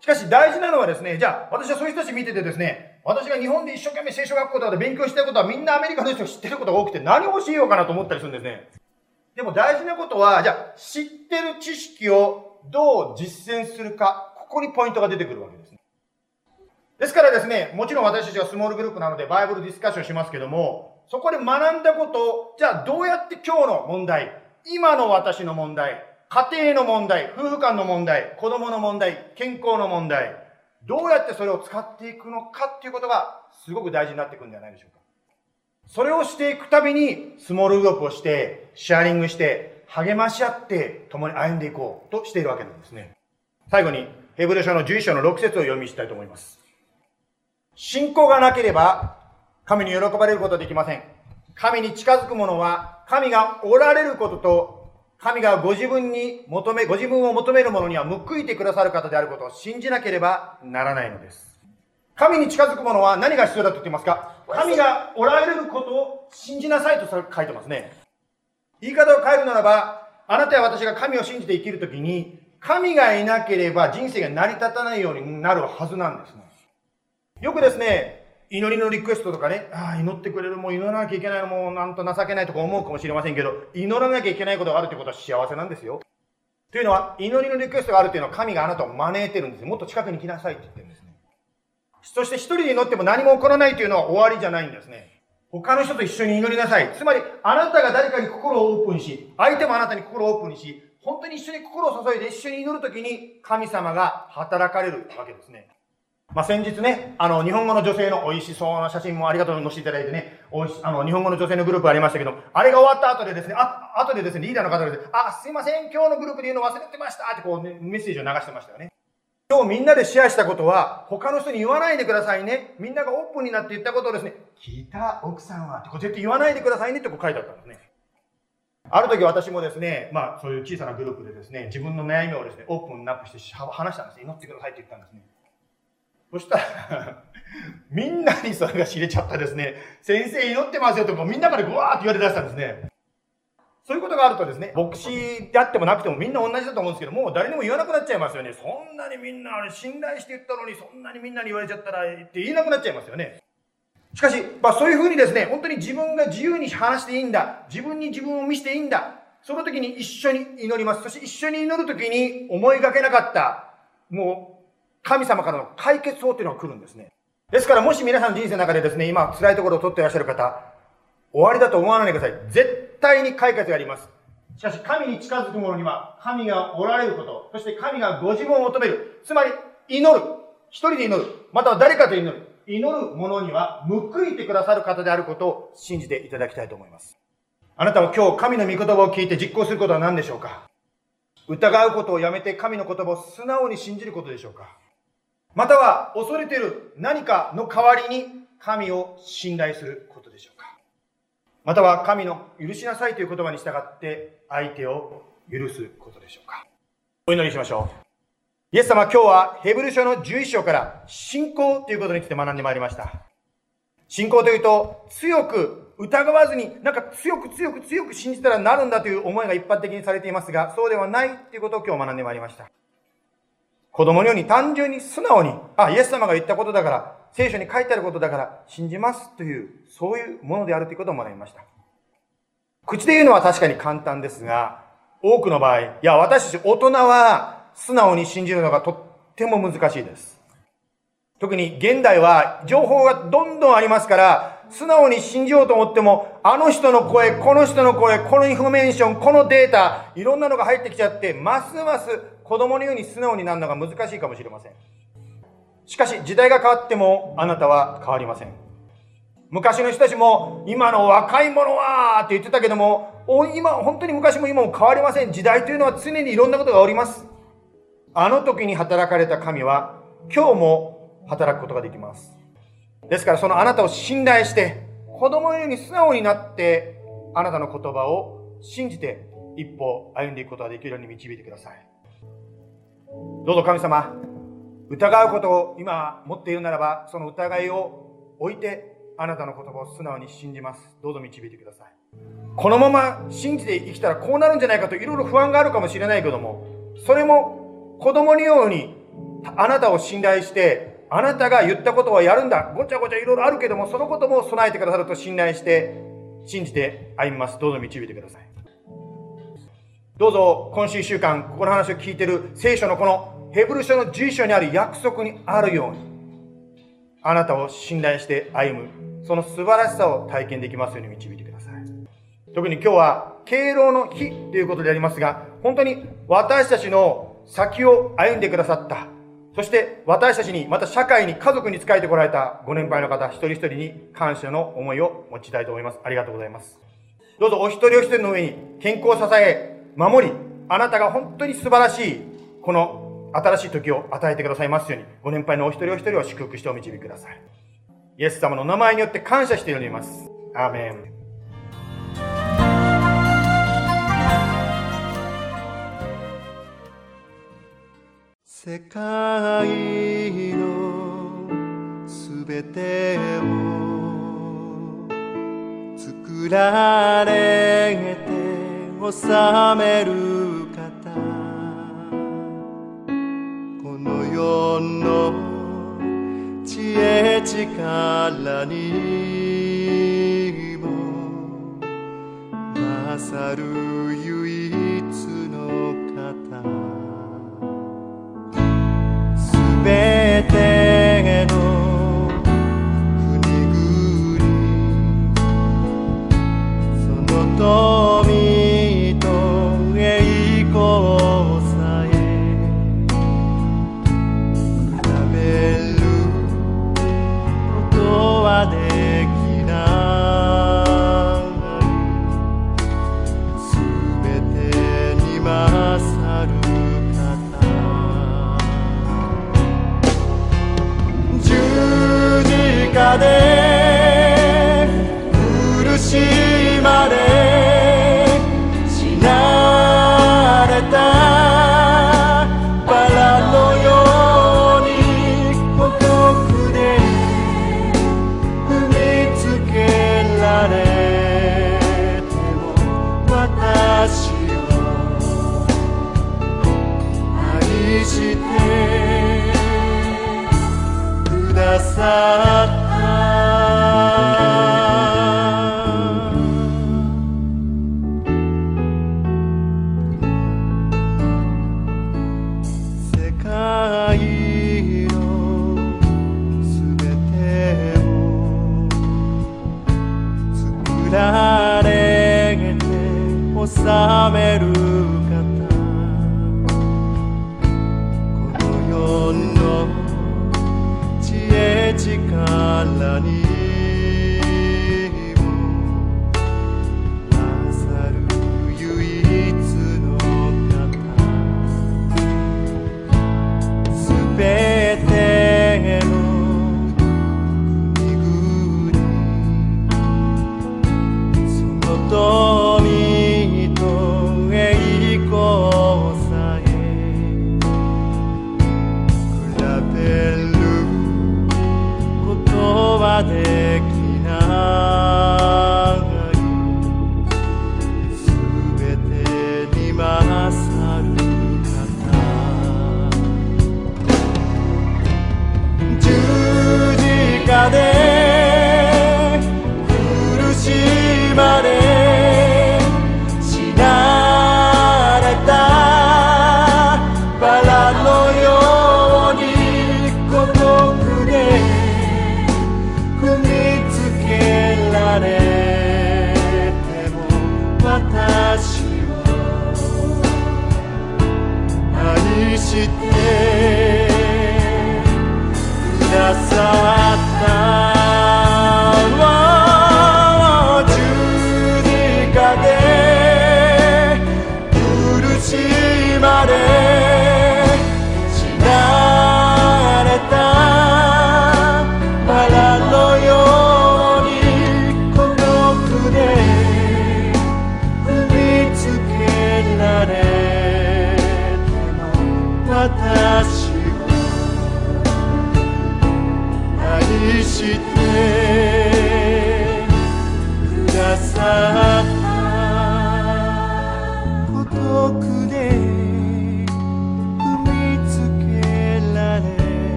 しかし大事なのはですね、じゃあ私はそういう人たち見ててですね、私が日本で一生懸命聖書学校とかで勉強してることはみんなアメリカの人が知ってることが多くて何を教えようかなと思ったりするんですね。でも大事なことは、じゃあ知ってる知識をどう実践するか、ここにポイントが出てくるわけです。ですからですね、もちろん私たちはスモールグループなのでバイブルディスカッションしますけども、そこで学んだことを、じゃあどうやって今日の問題、今の私の問題、家庭の問題、夫婦間の問題、子供の問題、健康の問題、どうやってそれを使っていくのかっていうことがすごく大事になってくるんじゃないでしょうか。それをしていくたびに、スモールグループをして、シェアリングして、励まし合って、共に歩んでいこうとしているわけなんですね。最後に、ヘブル書の11章の6節を読みしたいと思います。信仰がなければ、神に喜ばれることはできません。神に近づく者は、神がおられることと神がご自分に求め、ご自分を求める者には報いてくださる方であることを信じなければならないのです。神に近づく者は何が必要だと言っていますか？神がおられることを信じなさいと書いてますね。言い方を変えるならば、あなたや私が神を信じて生きるときに、神がいなければ人生が成り立たないようになるはずなんですね。よくですね、祈りのリクエストとかね、ああ、祈ってくれる、もう祈らなきゃいけないのもうなんと情けないとか思うかもしれませんけど、祈らなきゃいけないことがあるってことは幸せなんですよ。というのは、祈りのリクエストがあるっていうのは神があなたを招いてるんですよもっと近くに来なさいって言ってるんですね。そして一人で祈っても何も起こらないというのは終わりじゃないんですね。他の人と一緒に祈りなさい。つまり、あなたが誰かに心をオープンし、相手もあなたに心をオープンし、本当に一緒に心を注いで一緒に祈るときに神様が働かれるわけですね。まあ、先日ね、あの、日本語の女性の美味しそうな写真もありがとう載せていただいてね、おいしあの、日本語の女性のグループありましたけど、あれが終わった後でですね、あ、後でですね、リーダーの方がです、あ、すいません、今日のグループで言うの忘れてましたってこう、ね、メッセージを流してましたよね。今日みんなでシェアしたことは、他の人に言わないでくださいね。みんながオープンになって言ったことをですね、聞いた奥さんは、ってこう絶対言わないでくださいねってこう書いてあったんですね。ある時私もですね、まあそういう小さなグループでですね、自分の悩みをですね、オープンなくして話したんです祈ってくださいって言ったんですね。そしたら *laughs* みんなにそれが知れちゃったですね、先生祈ってますよとかみんなからぐわーって言われ出したんですね。そういうことがあるとですね、牧師であってもなくてもみんな同じだと思うんですけど、もう誰にも言わなくなっちゃいますよね。そんなにみんなあれ信頼して言ったのに、そんなにみんなに言われちゃったらって言えなくなっちゃいますよね。しかし、まあそういうふうにですね、本当に自分が自由に話していいんだ。自分に自分を見せていいんだ。その時に一緒に祈ります。そして一緒に祈る時に思いがけなかった、もう神様からの解決法っていうのが来るんですね。ですからもし皆さん人生の中でですね、今辛いところを取っていらっしゃる方、終わりだと思わないでください。絶対に解決があります。しかし神に近づく者には神がおられること、そして神がご自分を求める。つまり祈る。一人で祈る。または誰かと祈る。祈る者には報いてくださる方であることを信じていただきたいと思います。あなたは今日神の御言葉を聞いて実行することは何でしょうか？疑うことをやめて神の言葉を素直に信じることでしょうか？または恐れている何かの代わりに神を信頼することでしょうかまたは神の許しなさいという言葉に従って相手を許すことでしょうかお祈りしましょう。イエス様今日はヘブル書の11章から信仰ということについて学んでまいりました。信仰というと強く疑わずになんか強く強く強く信じたらなるんだという思いが一般的にされていますがそうではないということを今日学んでまいりました。子供のように単純に素直に、あ、イエス様が言ったことだから、聖書に書いてあることだから信じますという、そういうものであるということを学びました。口で言うのは確かに簡単ですが、多くの場合、いや、私たち大人は素直に信じるのがとっても難しいです。特に現代は情報がどんどんありますから、素直に信じようと思っても、あの人の声、この人の声、このインフォメーション、このデータ、いろんなのが入ってきちゃって、ますます子供のように素直になるのが難しいかもしれません。しかし、時代が変わっても、あなたは変わりません。昔の人たちも、今の若い者はって言ってたけども、今、本当に昔も今も変わりません。時代というのは常にいろんなことがおります。あの時に働かれた神は今日も働くことができます。ですからそのあなたを信頼して子供のように素直になってあなたの言葉を信じて一歩歩んでいくことができるように導いてください。どうぞ神様、疑うことを今持っているならばその疑いを置いてあなたの言葉を素直に信じます。どうぞ導いてください。このまま信じて生きたらこうなるんじゃないかといろいろ不安があるかもしれないけども、それも子供のようにあなたを信頼して、あなたが言ったことはやるんだ。ごちゃごちゃいろいろあるけども、そのことも備えてくださると信頼して、信じて歩みます。どうぞ導いてください。どうぞ今週1週間、ここの話を聞いている聖書のこのヘブル書の11章にある約束にあるように、あなたを信頼して歩む、その素晴らしさを体験できますように導いてください。特に今日は敬老の日ということでありますが、本当に私たちの先を歩んでくださった。そして私たちに、また社会に、家族に仕えてこられたご年配の方、一人一人に感謝の思いを持ちたいと思います。ありがとうございます。どうぞお一人お一人の上に健康を支え、守り、あなたが本当に素晴らしい、この新しい時を与えてくださいますように、ご年配のお一人お一人を祝福してお導きください。イエス様の名前によって感謝しております。アーメン。世界のすべてを作られて治める方。この世の知恵力にも勝る唯一の方。すべての国々。その富と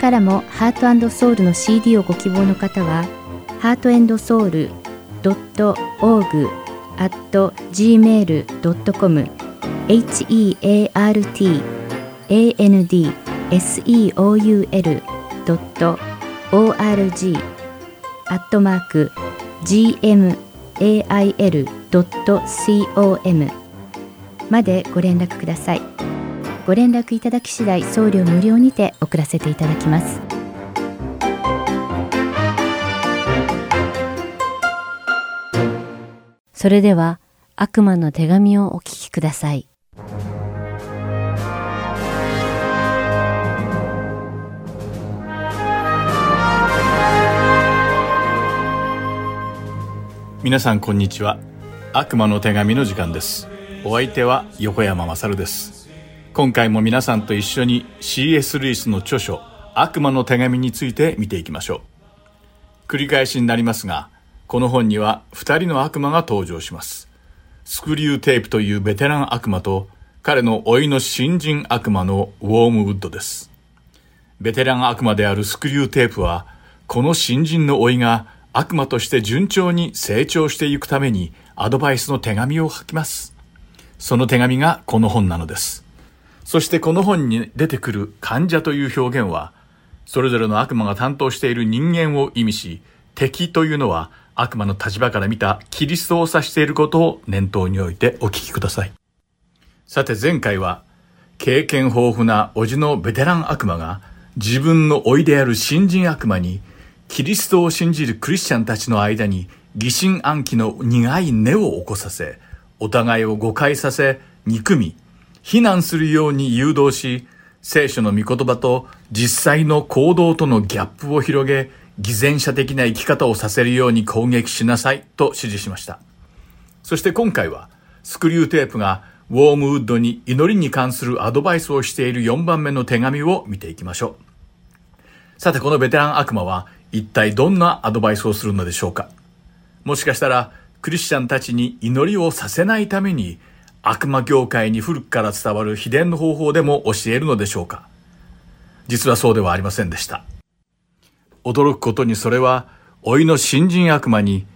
からもハートソウルの CD をご希望の方は、ハートソウル .org at gmail.com heartandseoul.org アットマーク gmail.com までご連絡ください。ご連絡いただき次第送料無料にて送らせていただきます。それでは悪魔の手紙をお聞きください。皆さんこんにちは。悪魔の手紙の時間です。お相手は横山勝です。今回も皆さんと一緒に C.S. ルイスの著書悪魔の手紙について見ていきましょう繰り返しになりますがこの本には二人の悪魔が登場しますスクリューテープというベテラン悪魔と彼の甥の新人悪魔のウォームウッドですベテラン悪魔であるスクリューテープはこの新人の甥が悪魔として順調に成長していくためにアドバイスの手紙を書きます。その手紙がこの本なのです。そしてこの本に出てくる患者という表現は、それぞれの悪魔が担当している人間を意味し、敵というのは悪魔の立場から見たキリストを指していることを念頭に置いてお聞きください。さて前回は、経験豊富な叔父のベテラン悪魔が自分の老いである新人悪魔にキリストを信じるクリスチャンたちの間に疑心暗鬼の苦い根を起こさせ、お互いを誤解させ、憎み、非難するように誘導し、聖書の御言葉と実際の行動とのギャップを広げ、偽善者的な生き方をさせるように攻撃しなさいと指示しました。そして今回は、スクリューテープがウォームウッドに祈りに関するアドバイスをしている4番目の手紙を見ていきましょう。さてこのベテラン悪魔は一体どんなアドバイスをするのでしょうかもしかしたらクリスチャンたちに祈りをさせないために悪魔業界に古くから伝わる秘伝の方法でも教えるのでしょうか？実はそうではありませんでした。驚くことにそれは老いの新人悪魔に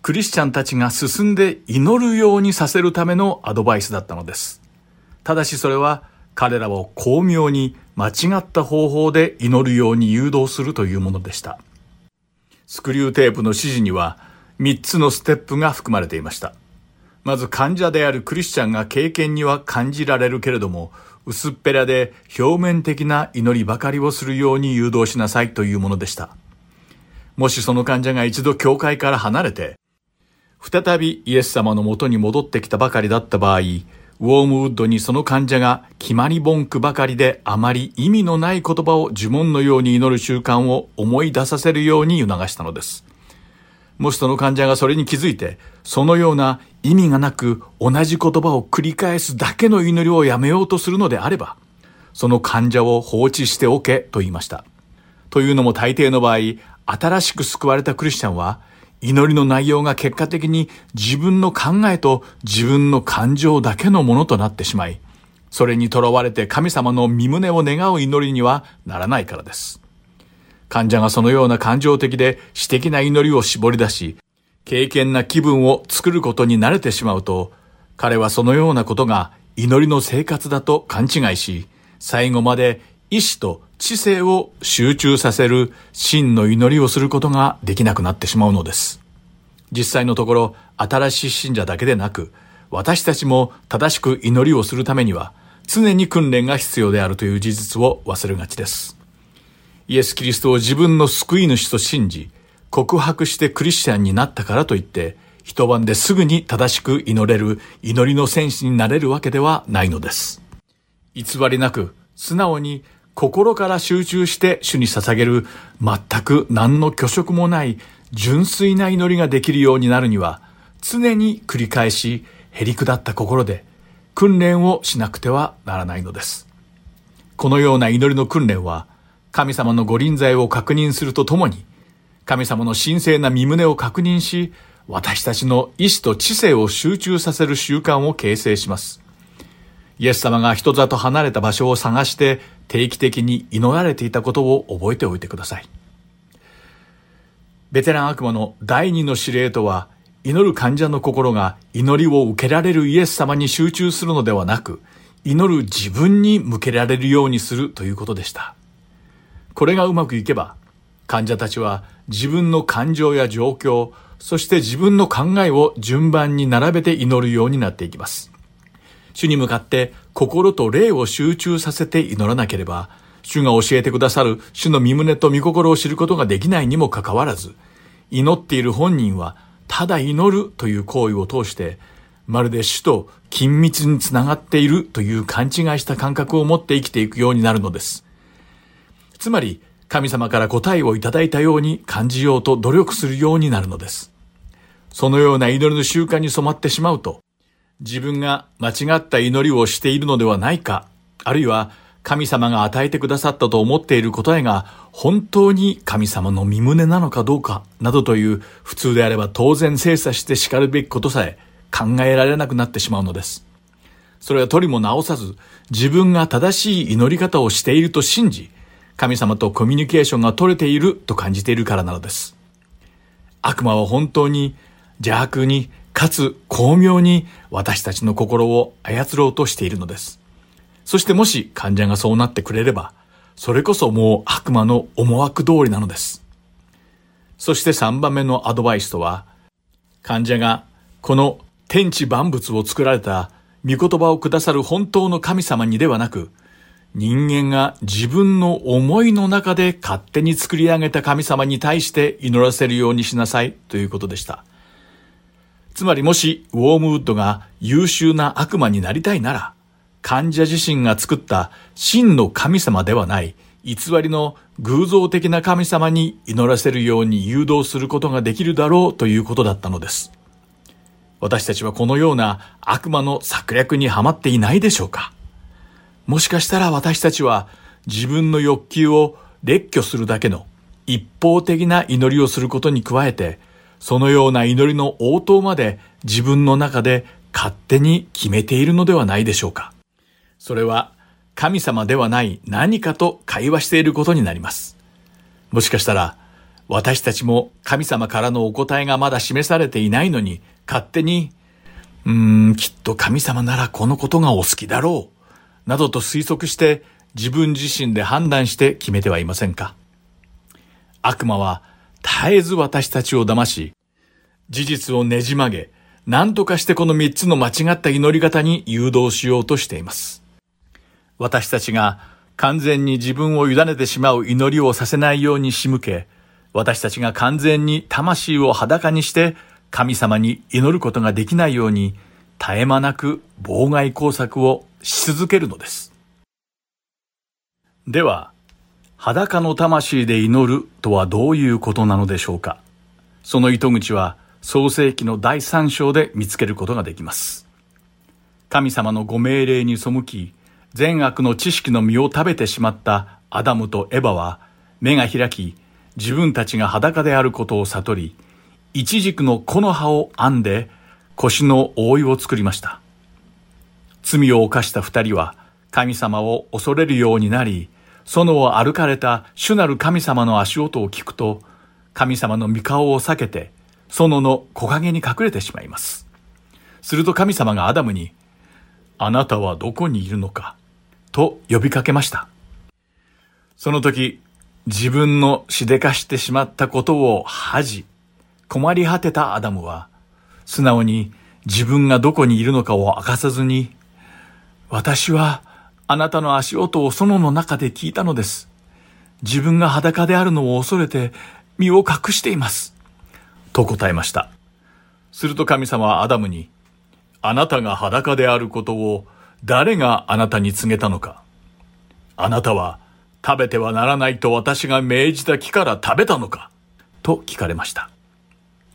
クリスチャンたちが進んで祈るようにさせるためのアドバイスだったのです。ただしそれは彼らを巧妙に間違った方法で祈るように誘導するというものでした。スクリューテープの指示には3つのステップが含まれていました。まず患者であるクリスチャンが経験には感じられるけれども、薄っぺらで表面的な祈りばかりをするように誘導しなさいというものでした。もしその患者が一度教会から離れて、再びイエス様のもとに戻ってきたばかりだった場合、ウォームウッドにその患者が決まり文句ばかりであまり意味のない言葉を呪文のように祈る習慣を思い出させるように促したのです。もしその患者がそれに気づいて、そのような意味がなく同じ言葉を繰り返すだけの祈りをやめようとするのであれば、その患者を放置しておけと言いました。というのも大抵の場合、新しく救われたクリスチャンは、祈りの内容が結果的に自分の考えと自分の感情だけのものとなってしまい、それにとらわれて神様の身旨を願う祈りにはならないからです。患者がそのような感情的で私的な祈りを絞り出し、経験な気分を作ることに慣れてしまうと、彼はそのようなことが祈りの生活だと勘違いし、最後まで意志と知性を集中させる真の祈りをすることができなくなってしまうのです。実際のところ、新しい信者だけでなく、私たちも正しく祈りをするためには、常に訓練が必要であるという事実を忘れがちです。イエス・キリストを自分の救い主と信じ、告白してクリスチャンになったからといって、一晩ですぐに正しく祈れる祈りの戦士になれるわけではないのです。偽りなく、素直に心から集中して主に捧げる全く何の虚飾もない純粋な祈りができるようになるには常に繰り返し減り下った心で訓練をしなくてはならないのです。このような祈りの訓練は神様のご臨在を確認するとともに神様の神聖な身旨を確認し私たちの意志と知性を集中させる習慣を形成します。イエス様が人里離れた場所を探して定期的に祈られていたことを覚えておいてください。ベテラン悪魔の第二の指令とは、祈る患者の心が祈りを受けられるイエス様に集中するのではなく、祈る自分に向けられるようにするということでした。これがうまくいけば、患者たちは自分の感情や状況、そして自分の考えを順番に並べて祈るようになっていきます。主に向かって心と霊を集中させて祈らなければ、主が教えてくださる主の身旨と御心を知ることができないにもかかわらず、祈っている本人は、ただ祈るという行為を通して、まるで主と緊密につながっているという勘違いした感覚を持って生きていくようになるのです。つまり、神様から答えをいただいたように感じようと努力するようになるのです。そのような祈りの習慣に染まってしまうと、自分が間違った祈りをしているのではないか、あるいは神様が与えてくださったと思っている答えが本当に神様の身旨なのかどうか、などという普通であれば当然精査して叱るべきことさえ考えられなくなってしまうのです。それは取りも直さず、自分が正しい祈り方をしていると信じ、神様とコミュニケーションが取れていると感じているからなのです。悪魔は本当に邪悪にかつ巧妙に私たちの心を操ろうとしているのです。そしてもし患者がそうなってくれれば、それこそもう悪魔の思惑通りなのです。そして3番目のアドバイスとは、患者がこの天地万物を作られた御言葉をくださる本当の神様にではなく、人間が自分の思いの中で勝手に作り上げた神様に対して祈らせるようにしなさいということでした。つまりもしウォームウッドが優秀な悪魔になりたいなら、患者自身が作った真の神様ではない偽りの偶像的な神様に祈らせるように誘導することができるだろうということだったのです。私たちはこのような悪魔の策略にはまっていないでしょうかもしかしたら私たちは自分の欲求を列挙するだけの一方的な祈りをすることに加えて、そのような祈りの応答まで自分の中で勝手に決めているのではないでしょうか。それは神様ではない何かと会話していることになります。もしかしたら私たちも神様からのお答えがまだ示されていないのに勝手に、うーん、きっと神様ならこのことがお好きだろう、などと推測して自分自身で判断して決めてはいませんか悪魔は絶えず私たちを騙し、事実をねじ曲げ、何とかしてこの三つの間違った祈り方に誘導しようとしています。私たちが完全に自分を委ねてしまう祈りをさせないように仕向け、私たちが完全に魂を裸にして神様に祈ることができないように絶え間なく妨害工作をし続けるのです。では、裸の魂で祈るとはどういうことなのでしょうかその糸口は創世記の第三章で見つけることができます。神様のご命令に背き、善悪の知識の実を食べてしまったアダムとエバは目が開き自分たちが裸であることを悟り一軸の木の葉を編んで腰の覆いを作りました罪を犯した二人は神様を恐れるようになり園を歩かれた主なる神様の足音を聞くと神様の御顔を避けて園の木陰に隠れてしまいますすると神様がアダムにあなたはどこにいるのか？と呼びかけました。その時、自分のしでかしてしまったことを恥じ、困り果てたアダムは、素直に自分がどこにいるのかを明かさずに、私はあなたの足音を園の中で聞いたのです。自分が裸であるのを恐れて身を隠しています。と答えました。すると神様はアダムに、あなたが裸であることを誰があなたに告げたのかあなたは食べてはならないと私が命じた木から食べたのかと聞かれました。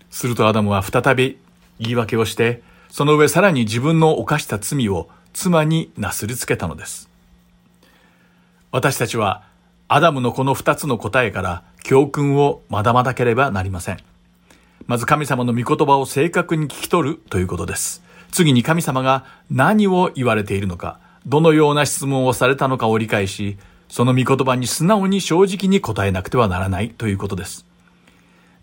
するとアダムは再び言い訳をして、その上さらに自分の犯した罪を妻になすりつけたのです。私たちはアダムのこの二つの答えから教訓を学ばなければなりません。まず神様の御言葉を正確に聞き取るということです。次に神様が何を言われているのか、どのような質問をされたのかを理解し、その御言葉に素直に正直に答えなくてはならないということです。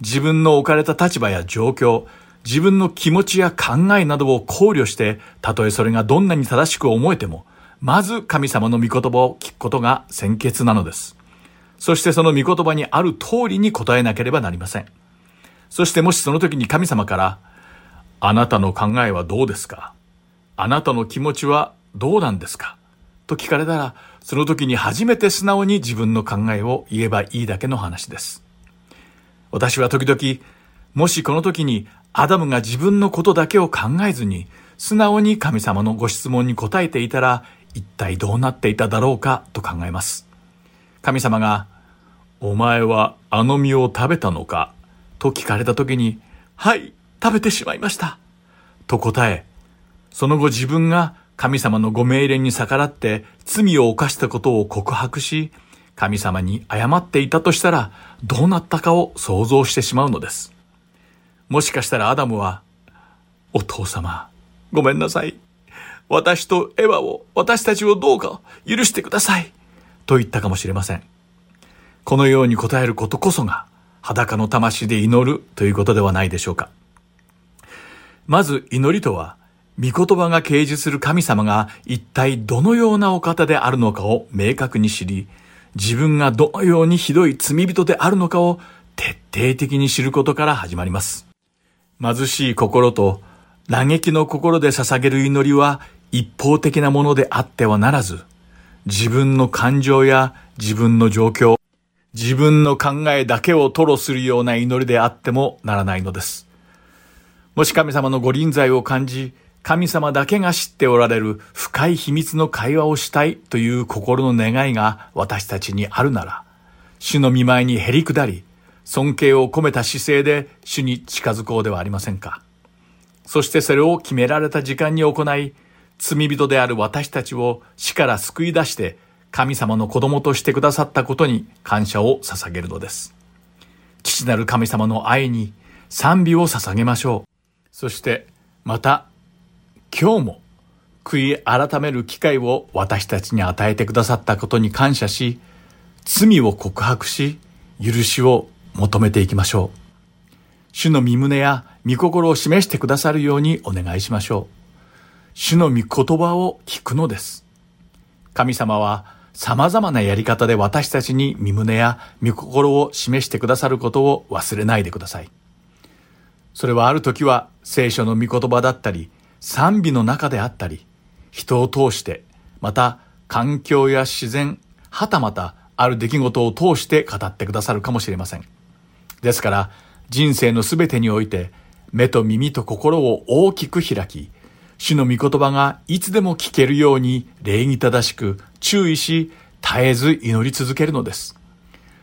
自分の置かれた立場や状況、自分の気持ちや考えなどを考慮して、たとえそれがどんなに正しく思えても、まず神様の御言葉を聞くことが先決なのです。そしてその御言葉にある通りに答えなければなりません。そしてもしその時に神様から、あなたの考えはどうですか？あなたの気持ちはどうなんですか？と聞かれたら、その時に初めて素直に自分の考えを言えばいいだけの話です。私は時々、もしこの時にアダムが自分のことだけを考えずに、素直に神様のご質問に答えていたら、一体どうなっていただろうかと考えます。神様が、お前はあの実を食べたのかと聞かれた時に、はい、食べてしまいました。と答え、その後自分が神様のご命令に逆らって罪を犯したことを告白し、神様に謝っていたとしたらどうなったかを想像してしまうのです。もしかしたらアダムは、お父様、ごめんなさい。私とエヴァを、私たちをどうか許してください。と言ったかもしれません。このように答えることこそが裸の魂で祈るということではないでしょうか。まず祈りとは、御言葉が掲示する神様が一体どのようなお方であるのかを明確に知り、自分がどのようにひどい罪人であるのかを徹底的に知ることから始まります。貧しい心と嘆きの心で捧げる祈りは一方的なものであってはならず、自分の感情や自分の状況、自分の考えだけを吐露するような祈りであってもならないのです。もし神様のご臨在を感じ、神様だけが知っておられる深い秘密の会話をしたいという心の願いが私たちにあるなら、主の見舞いにへり下り、尊敬を込めた姿勢で主に近づこうではありませんか。そしてそれを決められた時間に行い、罪人である私たちを死から救い出して神様の子供としてくださったことに感謝を捧げるのです。父なる神様の愛に賛美を捧げましょう。そしてまた今日も悔い改める機会を私たちに与えてくださったことに感謝し、罪を告白し、許しを求めていきましょう。主の身胸や御心を示してくださるようにお願いしましょう。主の御言葉を聞くのです。神様は様々なやり方で私たちに身胸や御心を示してくださることを忘れないでください。それはある時は聖書の御言葉だったり、賛美の中であったり、人を通して、また環境や自然、はたまたある出来事を通して語ってくださるかもしれません。ですから、人生のすべてにおいて、目と耳と心を大きく開き、主の御言葉がいつでも聞けるように礼儀正しく注意し、絶えず祈り続けるのです。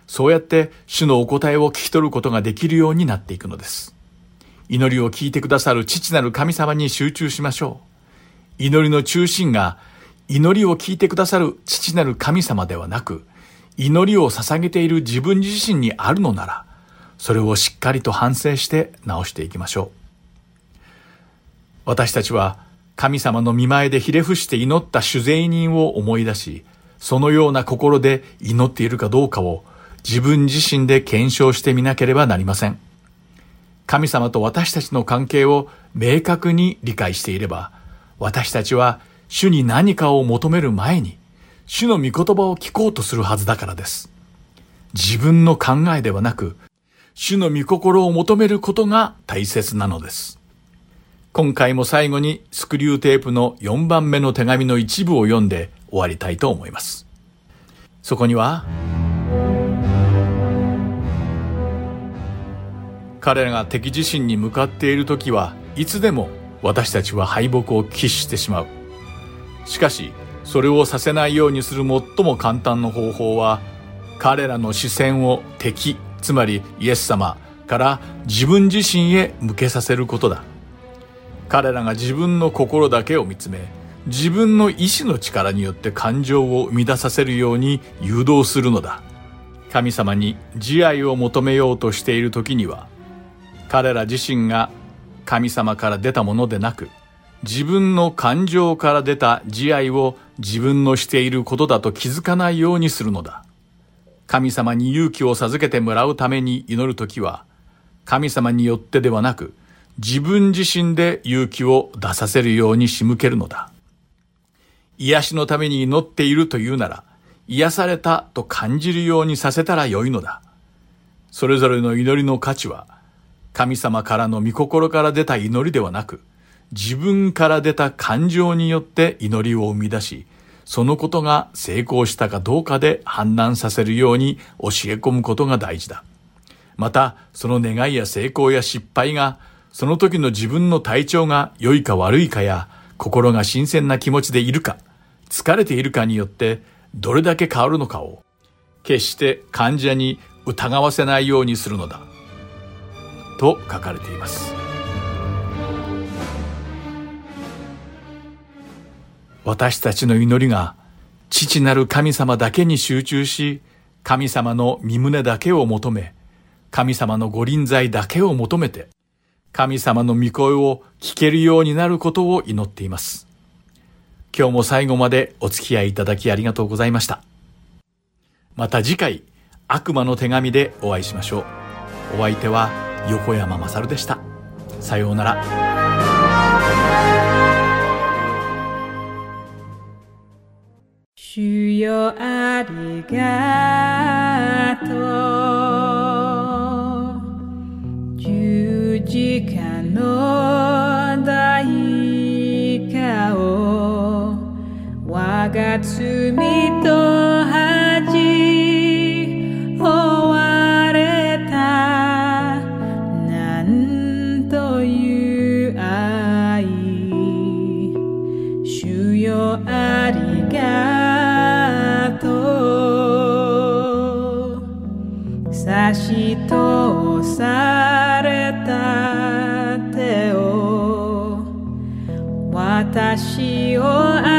そうやって主のお答えを聞き取ることができるようになっていくのです。祈りを聞いてくださる父なる神様に集中しましょう。祈りの中心が祈りを聞いてくださる父なる神様ではなく、祈りを捧げている自分自身にあるのなら、それをしっかりと反省して直していきましょう。私たちは神様の見前でひれ伏して祈った主税人を思い出し、そのような心で祈っているかどうかを自分自身で検証してみなければなりません。神様と私たちの関係を明確に理解していれば、私たちは主に何かを求める前に、主の御言葉を聞こうとするはずだからです。自分の考えではなく、主の御心を求めることが大切なのです。今回も最後にスクリューテープの4番目の手紙の一部を読んで終わりたいと思います。そこには、彼らが敵自身に向かっている時はいつでも私たちは敗北を喫してしまう。しかし、それをさせないようにする最も簡単な方法は、彼らの視線を敵、つまりイエス様から自分自身へ向けさせることだ。彼らが自分の心だけを見つめ、自分の意志の力によって感情を生み出させるように誘導するのだ。神様に慈愛を求めようとしている時には、彼ら自身が神様から出たものでなく、自分の感情から出た慈愛を自分のしていることだと気づかないようにするのだ。神様に勇気を授けてもらうために祈るときは、神様によってではなく、自分自身で勇気を出させるように仕向けるのだ。癒しのために祈っているというなら、癒されたと感じるようにさせたらよいのだ。それぞれの祈りの価値は、神様からの御心から出た祈りではなく、自分から出た感情によって祈りを生み出し、そのことが成功したかどうかで判断させるように教え込むことが大事だ。また、その願いや成功や失敗が、その時の自分の体調が良いか悪いかや、心が新鮮な気持ちでいるか、疲れているかによって、どれだけ変わるのかを、決して患者に疑わせないようにするのだ。と書かれています私たちの祈りが父なる神様だけに集中し神様の身旨だけを求め神様のご臨在だけを求めて神様の御声を聞けるようになることを祈っています。今日も最後までお付き合いいただきありがとうございました。また次回悪魔の手紙でお会いしましょう。お相手は横山勝でした。さようなら。主よありがとう。十字架の代価を我が罪とし通された手を私を愛